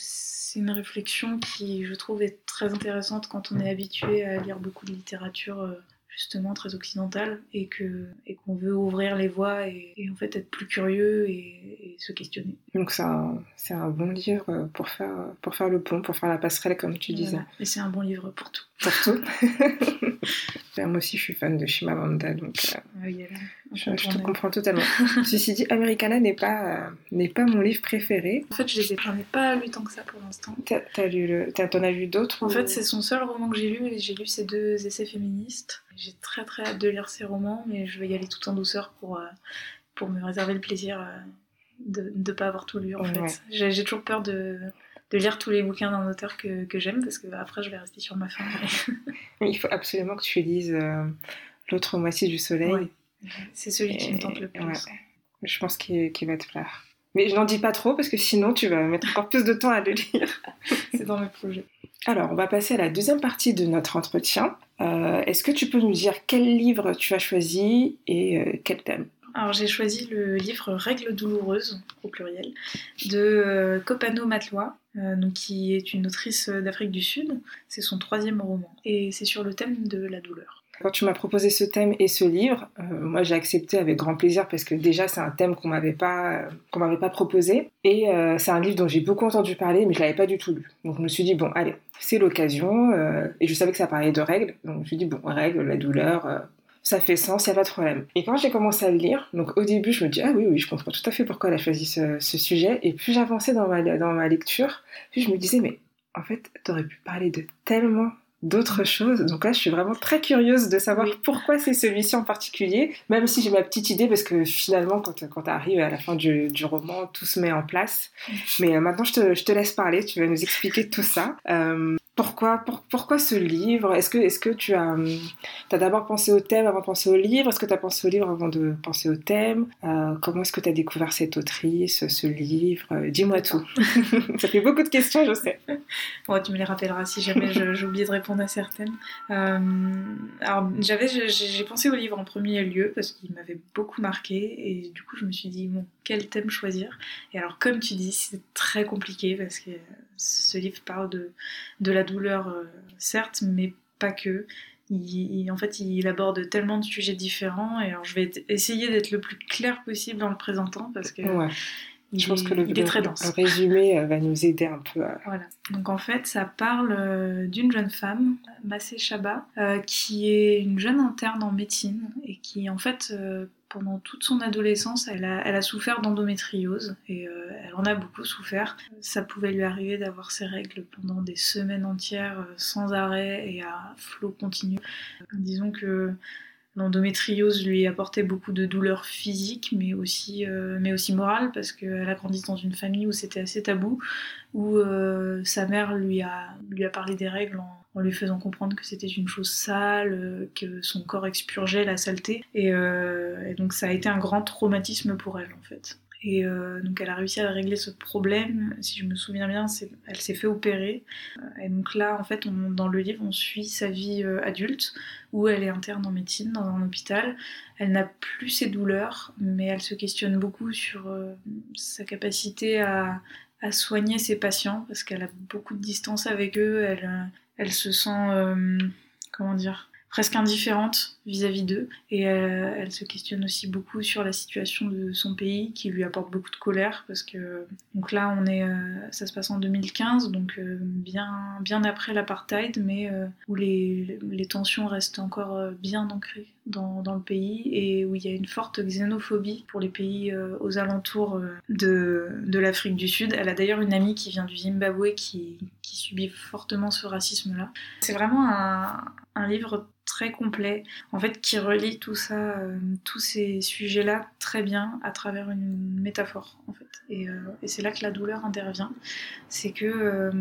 une, réflexion qui je trouve est très intéressante quand on est habitué à lire beaucoup de littérature justement très occidentale et que et qu'on veut ouvrir les voies et, en fait être plus curieux et, se questionner. Donc c'est un, bon livre pour faire pour faire le pont, pour faire la passerelle comme tu disais. Et c'est un bon livre pour tout. Pour tout. moi aussi je suis fan de Shimamanda donc euh, ah je, te comprends totalement. Ceci dit, Americana n'est pas, euh, n'est pas mon livre préféré. En fait, je les ai, j'en ai pas lu tant que ça pour l'instant. T'as, lu le, t'en as lu d'autres En fait, c'est son seul roman que j'ai lu et j'ai lu ses deux essais féministes. J'ai très très hâte de lire ses romans, mais je vais y aller tout en douceur pour, euh, pour me réserver le plaisir euh, de ne pas avoir tout lu en fait. J'ai, toujours peur de, de lire tous les bouquins d'un auteur que, que j'aime parce que après je vais rester sur ma faim. Il faut absolument que tu lises L'autre moitié du soleil. C'est celui qui me tente le plus. Je pense qu'il va te plaire. Mais je n'en dis pas trop parce que sinon tu vas mettre encore plus de temps à le lire. C'est dans mes projets. Alors, on va passer à la deuxième partie de notre entretien. Euh, est-ce que tu peux nous dire quel livre tu as choisi et euh, quel thème? Alors j'ai choisi le livre Règles douloureuses, au pluriel, de euh, Kopano Matloa, qui est une autrice d'Afrique du Sud. C'est son troisième roman et c'est sur le thème de la douleur. Quand tu m'as proposé ce thème et ce livre, euh, moi j'ai accepté avec grand plaisir parce que déjà c'est un thème qu'on m'avait pas qu'on m'avait pas proposé et euh, c'est un livre dont j'ai beaucoup entendu parler mais je l'avais pas du tout lu. Donc je me suis dit bon allez c'est l'occasion euh, et je savais que ça parlait de règles donc je me suis dit bon règles la douleur ça fait sens, il n'y a pas de problème. Et quand j'ai commencé à le lire, donc au début, je me dis, ah oui, oui, je comprends tout à fait pourquoi elle a choisi ce, ce sujet. Et plus j'avançais dans ma, dans ma lecture, plus je me disais, mais en fait, t'aurais pu parler de tellement d'autres choses. Donc là, je suis vraiment très curieuse de savoir pourquoi c'est celui-ci en particulier, même si j'ai ma petite idée, parce que finalement, quand, quand tu arrives à la fin du, du, roman, tout se met en place. Mais euh, maintenant, je te, je te, laisse parler, tu vas nous expliquer tout ça. Euh, pourquoi, pourquoi ce livre? Est-ce que, est que tu as, hum, d'abord pensé au thème avant de penser au livre? Est-ce que tu as pensé au livre avant de penser au thème? Euh, Comment est-ce que tu as découvert cette autrice, ce livre? Dis-moi tout. Ça fait beaucoup de questions, je sais. Bon, tu me les rappelleras si jamais j'ai oublié de répondre à certaines. Euh, alors, j'avais, j'ai pensé au livre en premier lieu parce qu'il m'avait beaucoup marqué et du coup, je me suis dit, bon, quel thème choisir Et alors, comme tu dis, c'est très compliqué parce que ce livre parle de, de la douleur, euh, certes, mais pas que. Il, en fait, il aborde tellement de sujets différents. Et alors, je vais essayer d'être le plus clair possible dans le présentant parce que. je pense que le, est très dense. le, résumé euh, va nous aider un peu à... Voilà. Donc en fait, ça parle euh, d'une jeune femme, Massé Chaba, qui est une jeune interne en médecine et qui en fait pendant toute son adolescence, elle a, souffert d'endométriose et euh, elle en a beaucoup souffert. Ça pouvait lui arriver d'avoir ses règles pendant des semaines entières euh, sans arrêt et à flot continu. Disons que l'endométriose lui apportait beaucoup de douleurs physiques, mais aussi, mais aussi morales, parce qu'elle a grandi dans une famille où c'était assez tabou, où sa mère lui a, lui a parlé des règles en en lui faisant comprendre que c'était une chose sale, euh, que son corps expurgeait la saleté. Euh, et, donc ça a été un grand traumatisme pour elle en fait. Et euh, donc elle a réussi à régler ce problème, si je me souviens bien, elle s'est fait opérer. Et donc là, en fait, dans le livre, on suit sa vie adulte, où elle est interne en médecine dans un hôpital. Elle n'a plus ses douleurs, mais elle se questionne beaucoup sur sa capacité à, à soigner ses patients, parce qu'elle a beaucoup de distance avec eux. Elle, elle se sent, euh, comment dire, presque indifférente vis-à-vis d'eux. Et euh, elle se questionne aussi beaucoup sur la situation de son pays qui lui apporte beaucoup de colère parce que donc là on est, euh, ça se passe en 2015 donc bien bien après l'apartheid mais où les, les, tensions restent encore bien ancrées dans, dans, le pays et où il y a une forte xénophobie pour les pays aux alentours de, de l'Afrique du Sud. Elle a d'ailleurs une amie qui vient du Zimbabwe qui, qui subit fortement ce racisme-là. C'est vraiment un, un livre très complet, en fait, qui relie tout ça, euh, tous ces sujets-là très bien à travers une métaphore, en fait. Et, euh, c'est là que la douleur intervient. C'est que euh,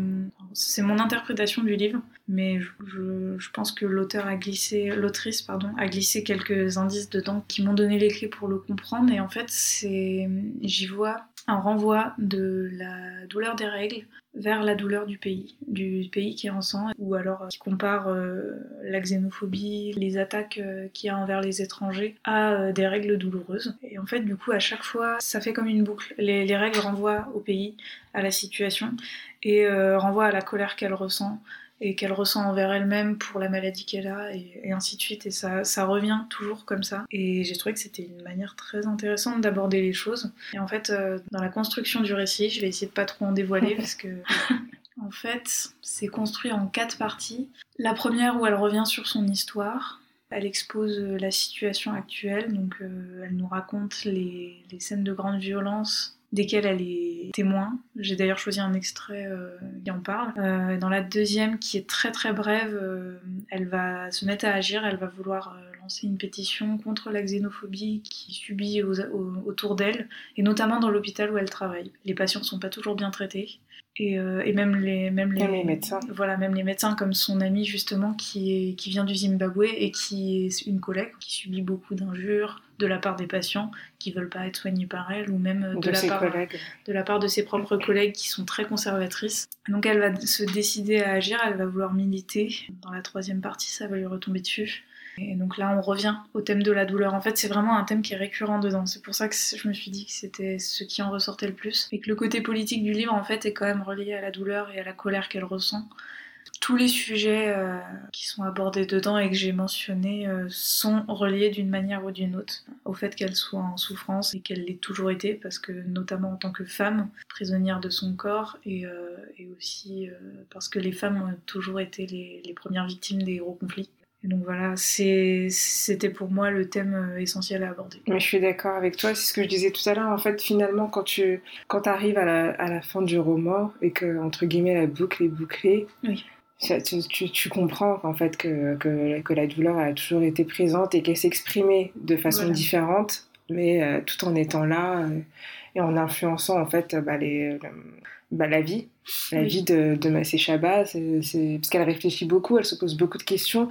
c'est mon interprétation du livre, mais je, je pense que l'auteur a glissé, l'autrice pardon, a glissé quelques indices dedans qui m'ont donné les clés pour le comprendre. Et en fait, c'est, j'y vois un renvoi de la douleur des règles vers la douleur du pays, du pays qui sang, ou alors qui compare euh, la xénophobie, les attaques euh, qu'il y a envers les étrangers à euh, des règles douloureuses. Et en fait, du coup, à chaque fois, ça fait comme une boucle. Les règles renvoient au pays, à la situation, et renvoient à la colère qu'elle ressent, et qu'elle ressent envers elle-même pour la maladie qu'elle a et, ainsi de suite. Et ça, ça revient toujours comme ça. Et j'ai trouvé que c'était une manière très intéressante d'aborder les choses. Et en fait euh, dans la construction du récit je vais essayer de pas trop en dévoiler parce que en fait c'est construit en quatre parties. La première où elle revient sur son histoire. Elle expose la situation actuelle, donc euh, elle nous raconte les, les scènes de grande violence desquelles elle est témoin. J'ai d'ailleurs choisi un extrait euh, qui en parle. Euh, dans la deuxième, qui est très très brève, euh, elle va se mettre à agir, elle va vouloir lancer une pétition contre la xénophobie qui subit autour d'elle, et notamment dans l'hôpital où elle travaille. Les patients ne sont pas toujours bien traités. Et, même les même les, médecins voilà même les médecins comme son amie justement qui est qui vient du Zimbabwe et qui est une collègue qui subit beaucoup d'injures de la part des patients qui veulent pas être soignés par elle ou même de, la, part, de la part de ses propres collègues qui sont très conservatrices. Donc elle va se décider à agir, elle va vouloir militer. Dans la troisième partie, ça va lui retomber dessus. Et donc là, on revient au thème de la douleur. En fait, c'est vraiment un thème qui est récurrent dedans. C'est pour ça que je me suis dit que c'était ce qui en ressortait le plus. Et que le côté politique du livre, en fait, est quand même relié à la douleur et à la colère qu'elle ressent tous les sujets euh, qui sont abordés dedans et que j'ai mentionnés euh, sont reliés d'une manière ou d'une autre au fait qu'elle soit en souffrance et qu'elle l'ait toujours été parce que notamment en tant que femme prisonnière de son corps et, euh, aussi parce que les femmes ont toujours été les, premières victimes des gros conflits. Et donc voilà, c'était pour moi le thème essentiel à aborder. Mais je suis d'accord avec toi, c'est ce que je disais tout à l'heure. En fait, finalement, quand tu quand arrives à la, à la fin du roman et que, entre guillemets, la boucle est bouclée, oui tu, tu, comprends en fait que, que, que, la douleur a toujours été présente et qu'elle s'exprimait de façon différente, mais euh, tout en étant là euh, et en influençant en fait bah, les, bah, la vie, la vie de, de Massé Chabat, c'est, parce qu'elle réfléchit beaucoup, elle se pose beaucoup de questions.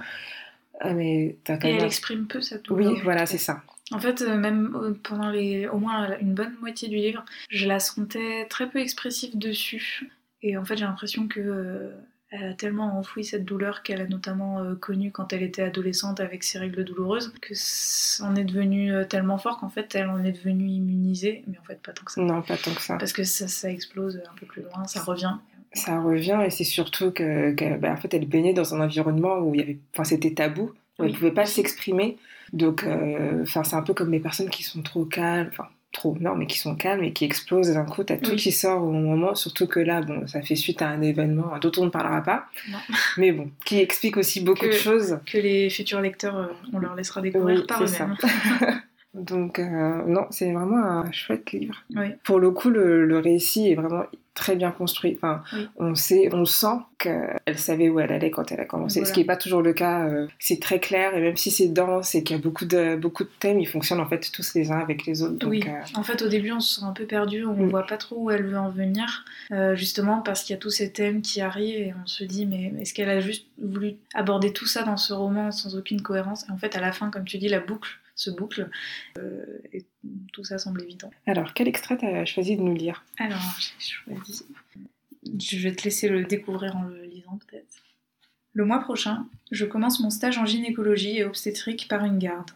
Ah, mais et elle exprime peu cette douleur. Oui, voilà, c'est ça. En fait, euh, même pendant les, au moins une bonne moitié du livre, je la sentais très peu expressive dessus. Et en fait, j'ai l'impression que elle a tellement enfoui cette douleur qu'elle a notamment euh, connue quand elle était adolescente avec ses règles douloureuses que c'en est devenu euh, tellement fort qu'en fait elle en est devenue immunisée, mais en fait pas tant que ça. Non, pas tant que ça. Parce que ça, explose un peu plus loin, ça revient. Ça revient et c'est surtout que, bah, en fait elle baignait dans un environnement où il y avait, enfin c'était tabou, où elle pouvait pas s'exprimer. Donc, euh, c'est un peu comme les personnes qui sont trop calmes, enfin trop, non, mais qui sont calmes et qui explosent d'un coup. T'as tout qui sort au moment, surtout que là, bon, ça fait suite à un événement dont on ne parlera pas, mais bon, qui explique aussi beaucoup de choses. Que les futurs lecteurs, euh, on leur laissera découvrir par eux-mêmes. Donc, euh, non, c'est vraiment un chouette livre. Pour le coup, le, récit est vraiment très bien construit. Enfin, Oui. on sait, on sent qu'elle savait où elle allait quand elle a commencé. Voilà. Ce qui n'est pas toujours le cas. euh, c'est très clair et même si c'est dense et qu'il y a beaucoup de beaucoup de thèmes, ils fonctionnent en fait tous les uns avec les autres. Donc, oui, euh, en fait au début on se sent un peu perdu, on Mm. voit pas trop où elle veut en venir, euh, justement parce qu'il y a tous ces thèmes qui arrivent et on se dit mais est-ce qu'elle a juste voulu aborder tout ça dans ce roman sans aucune cohérence? Et en fait à la fin, comme tu dis, la boucle se boucle euh, et tout ça semble évident. Alors, quel extrait t'as choisi de nous lire? Alors j'ai choisi, je vais te laisser le découvrir en le lisant peut-être. Le mois prochain, je commence mon stage en gynécologie et obstétrique par une garde.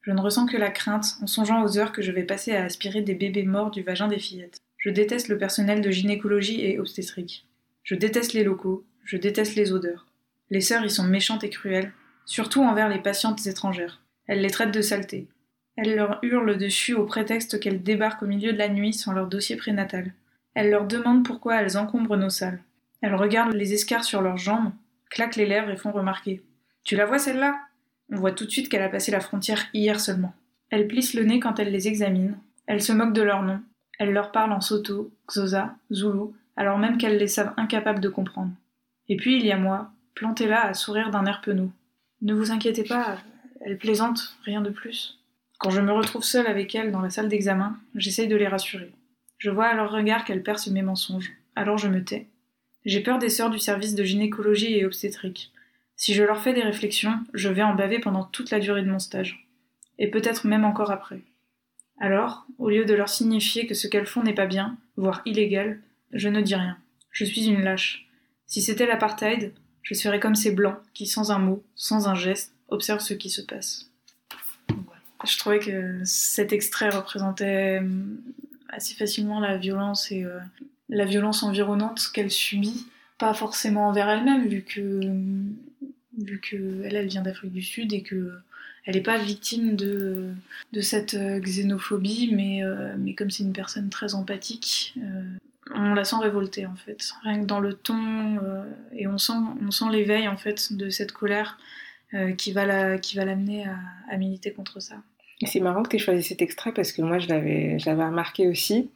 Je ne ressens que la crainte en songeant aux heures que je vais passer à aspirer des bébés morts du vagin des fillettes. Je déteste le personnel de gynécologie et obstétrique. Je déteste les locaux, je déteste les odeurs. Les sœurs y sont méchantes et cruelles, surtout envers les patientes étrangères. Elles les traitent de saleté. Elles leur hurlent dessus au prétexte qu'elles débarquent au milieu de la nuit sans leur dossier prénatal. Elles leur demandent pourquoi elles encombrent nos salles. Elles regardent les escarres sur leurs jambes, claquent les lèvres et font remarquer. Tu la vois celle-là? On voit tout de suite qu'elle a passé la frontière hier seulement. Elles plissent le nez quand elles les examinent. Elles se moquent de leurs noms. Elles leur parlent en soto, xosa, zoulou, alors même qu'elles les savent incapables de comprendre. Et puis il y a moi, planté là à sourire d'un air penaud. Ne vous inquiétez pas, elles plaisantent, rien de plus. Quand je me retrouve seule avec elles dans la salle d'examen, j'essaye de les rassurer. Je vois à leur regard qu'elles percent mes mensonges. Alors je me tais. J'ai peur des sœurs du service de gynécologie et obstétrique. Si je leur fais des réflexions, je vais en baver pendant toute la durée de mon stage. Et peut-être même encore après. Alors, au lieu de leur signifier que ce qu'elles font n'est pas bien, voire illégal, je ne dis rien. Je suis une lâche. Si c'était l'apartheid, je serais comme ces blancs qui, sans un mot, sans un geste, observent ce qui se passe. Je trouvais que cet extrait représentait hum, assez facilement la violence et euh, la violence environnante qu'elle subit, pas forcément envers elle-même, vu que hum, vu elle, vient d'Afrique du Sud et que elle n'est pas victime de, de cette euh, xénophobie, mais, euh, mais comme c'est une personne très empathique, euh, on la sent révoltée en fait. Rien que dans le ton, euh, et on sent, on sent l'éveil en fait de cette colère euh, qui va la, qui va l'amener à, à militer contre ça. C'est marrant que tu aies choisi cet extrait parce que moi je l'avais, je l'avais remarqué aussi.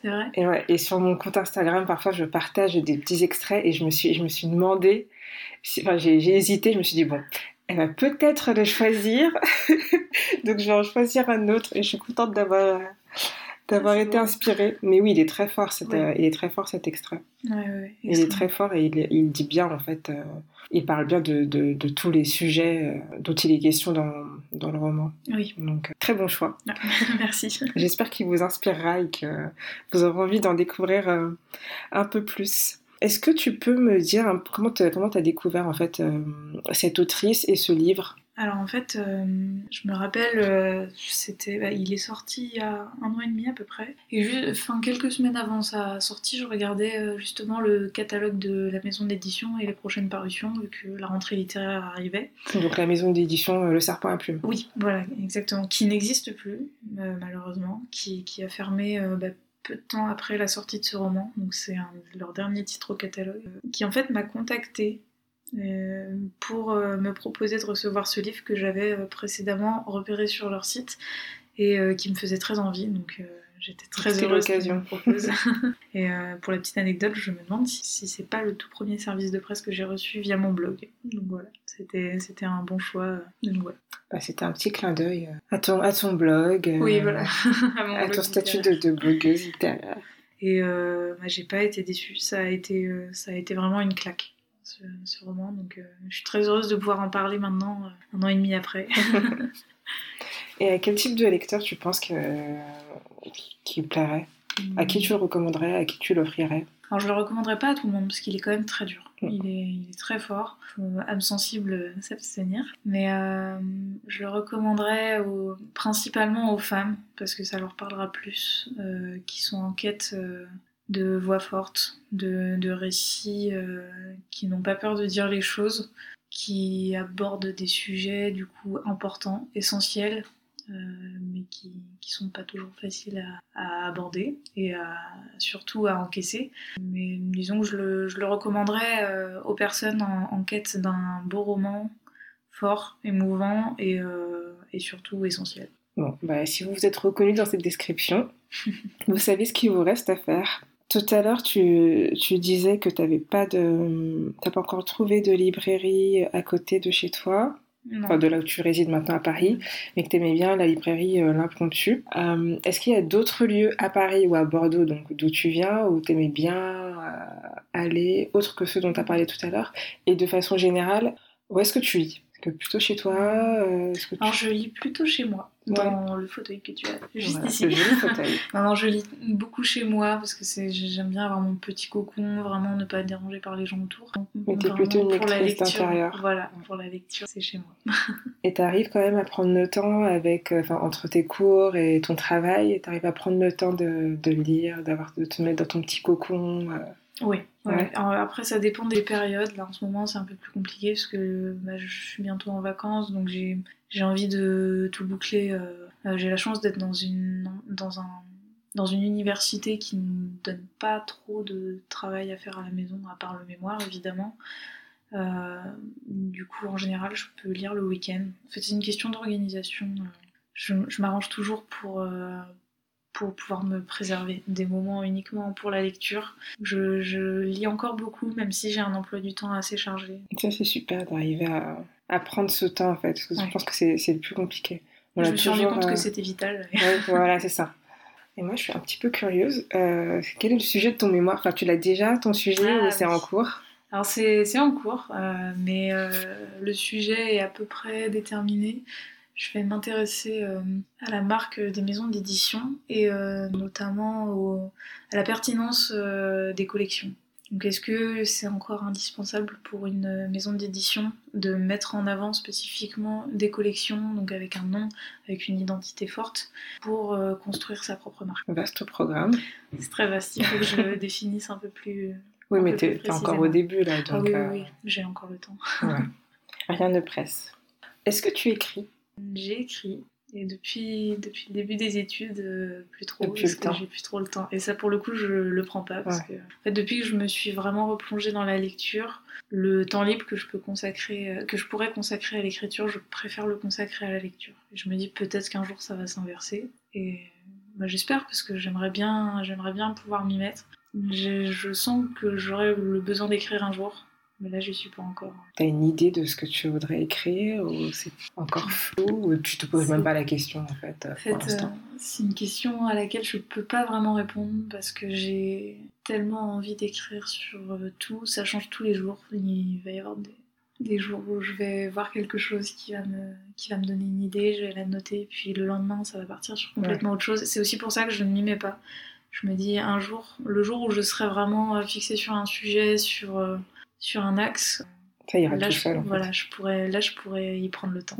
C'est vrai Et, ouais, et sur mon compte Instagram, parfois je partage des petits extraits et je me suis, je me suis demandé, si- enfin j'ai, j'ai hésité, je me suis dit bon, elle va peut-être le choisir, donc je vais en choisir un autre et je suis contente d'avoir, d'avoir été beau. inspirée. Mais oui, il est très fort, cet, Ouais. euh, il est très fort cet extrait. Ouais, ouais, ouais, Il est très fort et il, il dit bien en fait, euh, il parle bien de, de, de tous les sujets euh, dont il est question dans, dans le roman. Oui, Donc très bon choix. merci. J'espère qu'il vous inspirera et que vous aurez envie d'en découvrir euh, un peu plus. Est-ce que tu peux me dire comment tu as découvert en fait euh, cette autrice et ce livre? Alors en fait, euh, je me rappelle, euh, c'était, bah, il est sorti il y a un an et demi à peu près. Et ju- enfin, quelques semaines avant sa sortie, je regardais euh, justement le catalogue de la maison d'édition et les prochaines parutions, vu que la rentrée littéraire arrivait. Donc la maison d'édition Le Serpent à Plume. Oui, voilà, exactement. Qui n'existe plus, malheureusement, qui, qui a fermé bah, peu de temps après la sortie de ce roman. Donc c'est leur dernier titre au catalogue. qui en fait m'a contacté pour euh, me proposer de recevoir ce livre que j'avais euh, précédemment repéré sur leur site et euh, qui me faisait très envie. Donc euh, j'étais très heureuse l'occasion. proposent. et euh, pour la petite anecdote, je me demande si, si c'est pas le tout premier service de presse que j'ai reçu via mon blog. Donc voilà, c'était c'était un bon choix. euh, Donc voilà. Bah, C'était un petit clin d'œil euh, à ton, à ton blog, euh, voilà. À mon à blog ton statut de, de blogueuse littéraire. Et euh, bah, j'ai pas été déçue. Ça a été, euh, ça a été vraiment une claque, ce, ce roman. Donc euh, je suis très heureuse de pouvoir en parler maintenant, euh, un an et demi après. Et à quel type de lecteur tu penses que, qui plairait? À qui tu le recommanderais? À qui tu l'offrirais? Alors je le recommanderais pas à tout le monde parce qu'il est quand même très dur. Mm. Il est, il est très fort. Faut, âme sensible, euh, s'abstenir. Mais euh, je le recommanderais principalement aux femmes parce que ça leur parlera plus, euh, qui sont en quête euh, de voix fortes, de, de récits euh, qui n'ont pas peur de dire les choses, qui abordent des sujets du coup importants, essentiels. euh, mais qui, qui sont pas toujours faciles à, à aborder et à, surtout à encaisser. Mais disons que je le, je le recommanderais euh, aux personnes en, en quête d'un beau roman fort, émouvant et, et surtout essentiel. Bon, bah, si vous vous êtes reconnu dans cette description, vous savez ce qu'il vous reste à faire. Tout à l'heure, tu, tu, disais que tu n'avais pas de, pas encore trouvé de librairie à côté de chez toi, enfin de là où tu résides maintenant à Paris, mais que tu aimais bien la librairie euh, L'Impromptu. Euh, est-ce qu'il y a d'autres lieux à Paris ou à Bordeaux, donc d'où tu viens, où tu aimais bien euh, aller, autre que ceux dont tu as parlé tout à l'heure, et de façon générale, où est-ce que tu lis? Que plutôt chez toi euh, Alors je lis plutôt chez moi, dans le fauteuil que tu as juste ici. fauteuil. non, non, je lis beaucoup chez moi parce que j'aime bien avoir mon petit cocon, vraiment ne pas être dérangée par les gens autour. Mais t'es plutôt une lectrice d'intérieur. Voilà, pour la lecture, c'est chez moi. et t'arrives quand même à prendre le temps avec, euh, enfin, entre tes cours et ton travail, t'arrives à prendre le temps de, de lire, d'avoir de te mettre dans ton petit cocon. Euh, oui. après, ça dépend des périodes. Là, en ce moment, c'est un peu plus compliqué parce que bah, je suis bientôt en vacances, donc j'ai envie de tout boucler. Euh, euh, j'ai la chance d'être dans une, dans, un, dans une université qui ne donne pas trop de travail à faire à la maison, à part le mémoire, évidemment. Euh, du coup, en général, je peux lire le week-end. En fait, c'est une question d'organisation. Je, je m'arrange toujours pour, pour pouvoir me préserver des moments uniquement pour la lecture. Je, lis encore beaucoup, même si j'ai un emploi du temps assez chargé. Ça, c'est super d'arriver à, prendre ce temps, en fait, parce que je pense que c'est le plus compliqué. je me suis rendu compte que euh, c'était vital. voilà, c'est ça. Et moi, je suis un petit peu curieuse. Euh, quel est le sujet de ton mémoire? Enfin, Tu l'as déjà, ton sujet, ah, ou c'est en cours? Alors c'est en cours, euh, mais le sujet est à peu près déterminé je vais m'intéresser à la marque des maisons d'édition et notamment à la pertinence des collections. Donc est-ce que c'est encore indispensable pour une maison d'édition de mettre en avant spécifiquement des collections, donc avec un nom, avec une identité forte, pour construire sa propre marque? Vaste programme. C'est très vaste, il faut que je définisse un peu plus. Oui, mais tu es, encore au début là. Ah donc, oui, oui, j'ai encore le temps. Rien ne presse. Est-ce que tu écris? J'ai écrit. Et depuis, depuis le début des études, euh, plus trop, depuis parce que j'ai plus trop le temps. Et ça, pour le coup, je le prends pas. Parce que, en fait, depuis que je me suis vraiment replongée dans la lecture, le temps libre que je peux consacrer, euh, que je pourrais consacrer à l'écriture, je préfère le consacrer à la lecture. Et je me dis peut-être qu'un jour ça va s'inverser. Et bah, j'espère parce que j'aimerais bien, j'aimerais bien pouvoir m'y mettre. Je sens que j'aurais le besoin d'écrire un jour. Mais là, je suis pas encore. T'as une idée de ce que tu voudrais écrire ou c'est encore flou ou tu te poses même pas la question en fait En fait, euh, c'est une question à laquelle je peux pas vraiment répondre parce que j'ai tellement envie d'écrire sur euh, tout. Ça change tous les jours. Il va y avoir des, jours où je vais voir quelque chose qui va me, qui va me donner une idée, je vais la noter, puis le lendemain, ça va partir sur complètement autre chose. C'est aussi pour ça que je ne m'y mets pas. Je me dis un jour, le jour où je serai vraiment euh, fixée sur un sujet, sur sur un axe. Ça ira là, tout je, seul. Voilà, je pourrais, là, je pourrais y prendre le temps.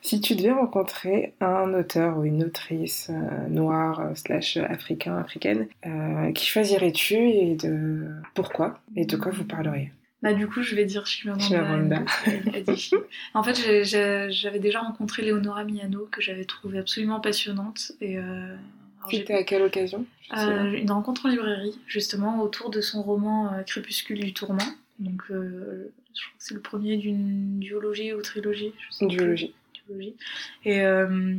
Si tu devais rencontrer un auteur ou une autrice euh, noire, euh, slash africain, africaine, euh, qui choisirais-tu et de pourquoi Et de quoi vous parleriez? Bah, du coup, je vais dire Chimamanda. en fait, j'avais déjà rencontré Leonora Miano, que j'avais trouvée absolument passionnante. Et, C'était à quelle occasion? Une rencontre en librairie, justement, autour de son roman Crépuscule du tourment. Donc, euh, je crois que c'est le premier d'une duologie ou trilogie. duologie. Et, euh,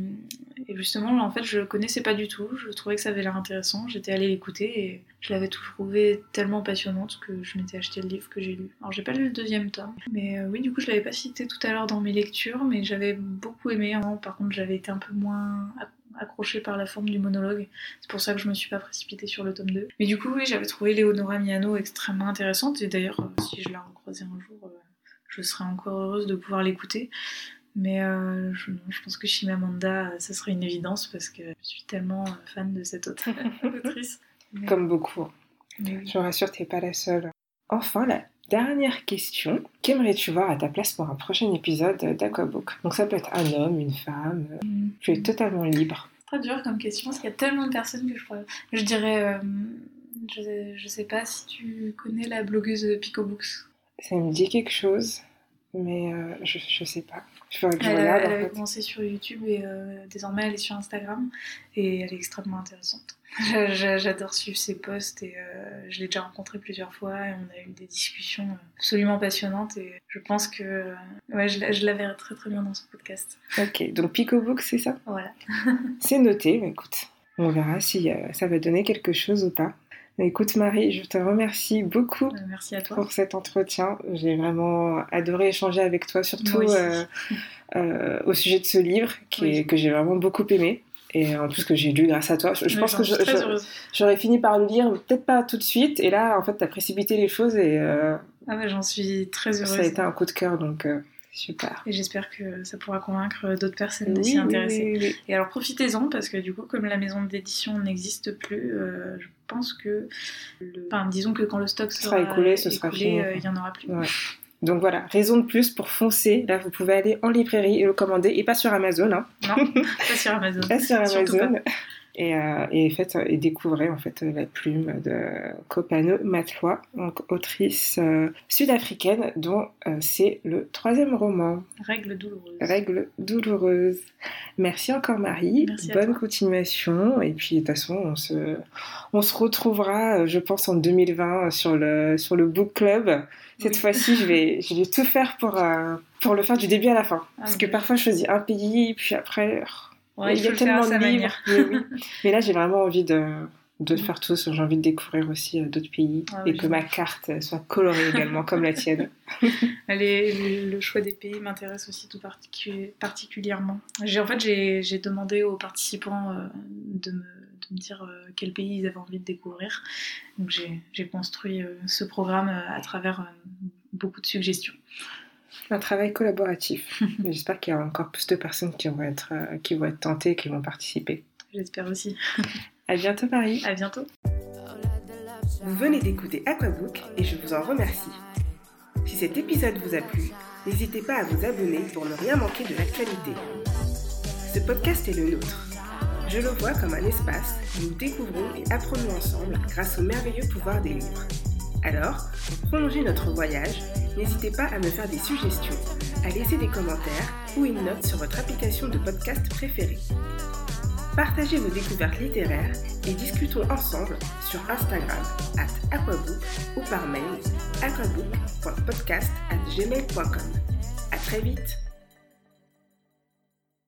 et, justement, en fait, je connaissais pas du tout. Je trouvais que ça avait l'air intéressant. J'étais allée l'écouter et je l'avais trouvé tellement passionnante que je m'étais acheté le livre que j'ai lu. Alors, j'ai pas lu le deuxième tome, mais euh, oui, du coup, je l'avais pas cité tout à l'heure dans mes lectures, mais j'avais beaucoup aimé. Par contre, j'avais été un peu moins accrochée par la forme du monologue. C'est pour ça que je me suis pas précipitée sur le tome 2. Mais du coup, oui, j'avais trouvé Léonora Miano extrêmement intéressante. Et d'ailleurs, euh, si je la recroisais un jour, euh, je serais encore heureuse de pouvoir l'écouter. Mais euh, je, pense que Shimamanda, ça serait une évidence parce que je suis tellement fan de cette autrice. Comme beaucoup. Je vous rassure, tu n'es pas la seule. Enfin, la dernière question. Qu'aimerais-tu voir à ta place pour un prochain épisode d'Aquabook? Donc ça peut être un homme, une femme. Mm. Tu es totalement libre. Très dur comme question parce qu'il y a tellement de personnes que je pourrais... Je dirais... Euh, je, je, sais pas si tu connais la blogueuse Pico Books. Ça me dit quelque chose, mais euh, je, je sais pas. Elle, elle avait commencé sur YouTube et euh, désormais elle est sur Instagram et elle est extrêmement intéressante. J'adore suivre ses posts et euh, je l'ai déjà rencontré plusieurs fois et on a eu des discussions absolument passionnantes et je pense que ouais, je, la verrai très très bien dans ce podcast. Ok, donc Picobook c'est ça? Voilà. c'est noté, écoute, on verra si ça va donner quelque chose ou pas. Écoute Marie, je te remercie beaucoup Euh, Merci à toi. pour cet entretien. J'ai vraiment adoré échanger avec toi, surtout euh, euh, au sujet de ce livre qui est- Oui. que j'ai vraiment beaucoup aimé. Et en plus que j'ai lu grâce à toi. Je, pense que j'aurais fini par le lire, peut-être pas tout de suite. Et là, en fait, tu as précipité les choses et euh, Ah ouais, j'en suis très heureuse. ça a été un coup de cœur, donc super. Et j'espère que ça pourra convaincre d'autres personnes de Oui, s'y intéresser. oui, oui. Et alors profitez-en parce que du coup, comme la maison d'édition n'existe plus, euh, je pense que, le... enfin, disons que quand le stock sera sera, écoulé, ce sera écoulé, fini. euh, il y en aura plus. Ouais. Donc voilà, raison de plus pour foncer. Là, vous pouvez aller en librairie et le commander, et pas sur Amazon, hein. Non, pas sur Amazon. pas sur Amazon. Et, euh, et, découvrez en fait la plume de Kopano Matloa, donc autrice euh, sud-africaine dont euh, c'est le troisième roman, Règle douloureuse. Règle douloureuse. Merci encore Marie, Merci bonne continuation et puis de toute façon on se, on se retrouvera euh, je pense en 2020 sur le, sur le book club. Cette Oui. fois-ci je vais, je vais tout faire pour, euh, pour le faire du début à la fin. Ah, Parce que parfois je choisis un pays puis après... Ouais, il y a tellement de livres. Mais, oui. Mais là, j'ai vraiment envie de, de faire tout ça. J'ai envie de découvrir aussi euh, d'autres pays Ah et que ma carte soit colorée également, comme la tienne. Les- le, choix des pays m'intéresse aussi tout particu- particulièrement. En fait j'ai demandé aux participants euh, de, me, de me dire euh, quel pays ils avaient envie de découvrir. Donc j'ai j'ai construit euh, ce programme à travers beaucoup de suggestions. Un travail collaboratif. J'espère qu'il y a encore plus de personnes qui vont être, euh, qui vont être tentées, qui vont participer. J'espère aussi. À bientôt, Marie. À bientôt. Vous venez d'écouter Aquabook et je vous en remercie. Si cet épisode vous a plu, n'hésitez pas à vous abonner pour ne rien manquer de l'actualité. Ce podcast est le nôtre. Je le vois comme un espace où nous découvrons et apprenons ensemble grâce au merveilleux pouvoir des livres. Alors, pour prolonger notre voyage, n'hésitez pas à me faire des suggestions, à laisser des commentaires ou une note sur votre application de podcast préférée. Partagez vos découvertes littéraires et discutons ensemble sur Instagram at aquabook ou par mail aquabook.podcast at gmail.com. À très vite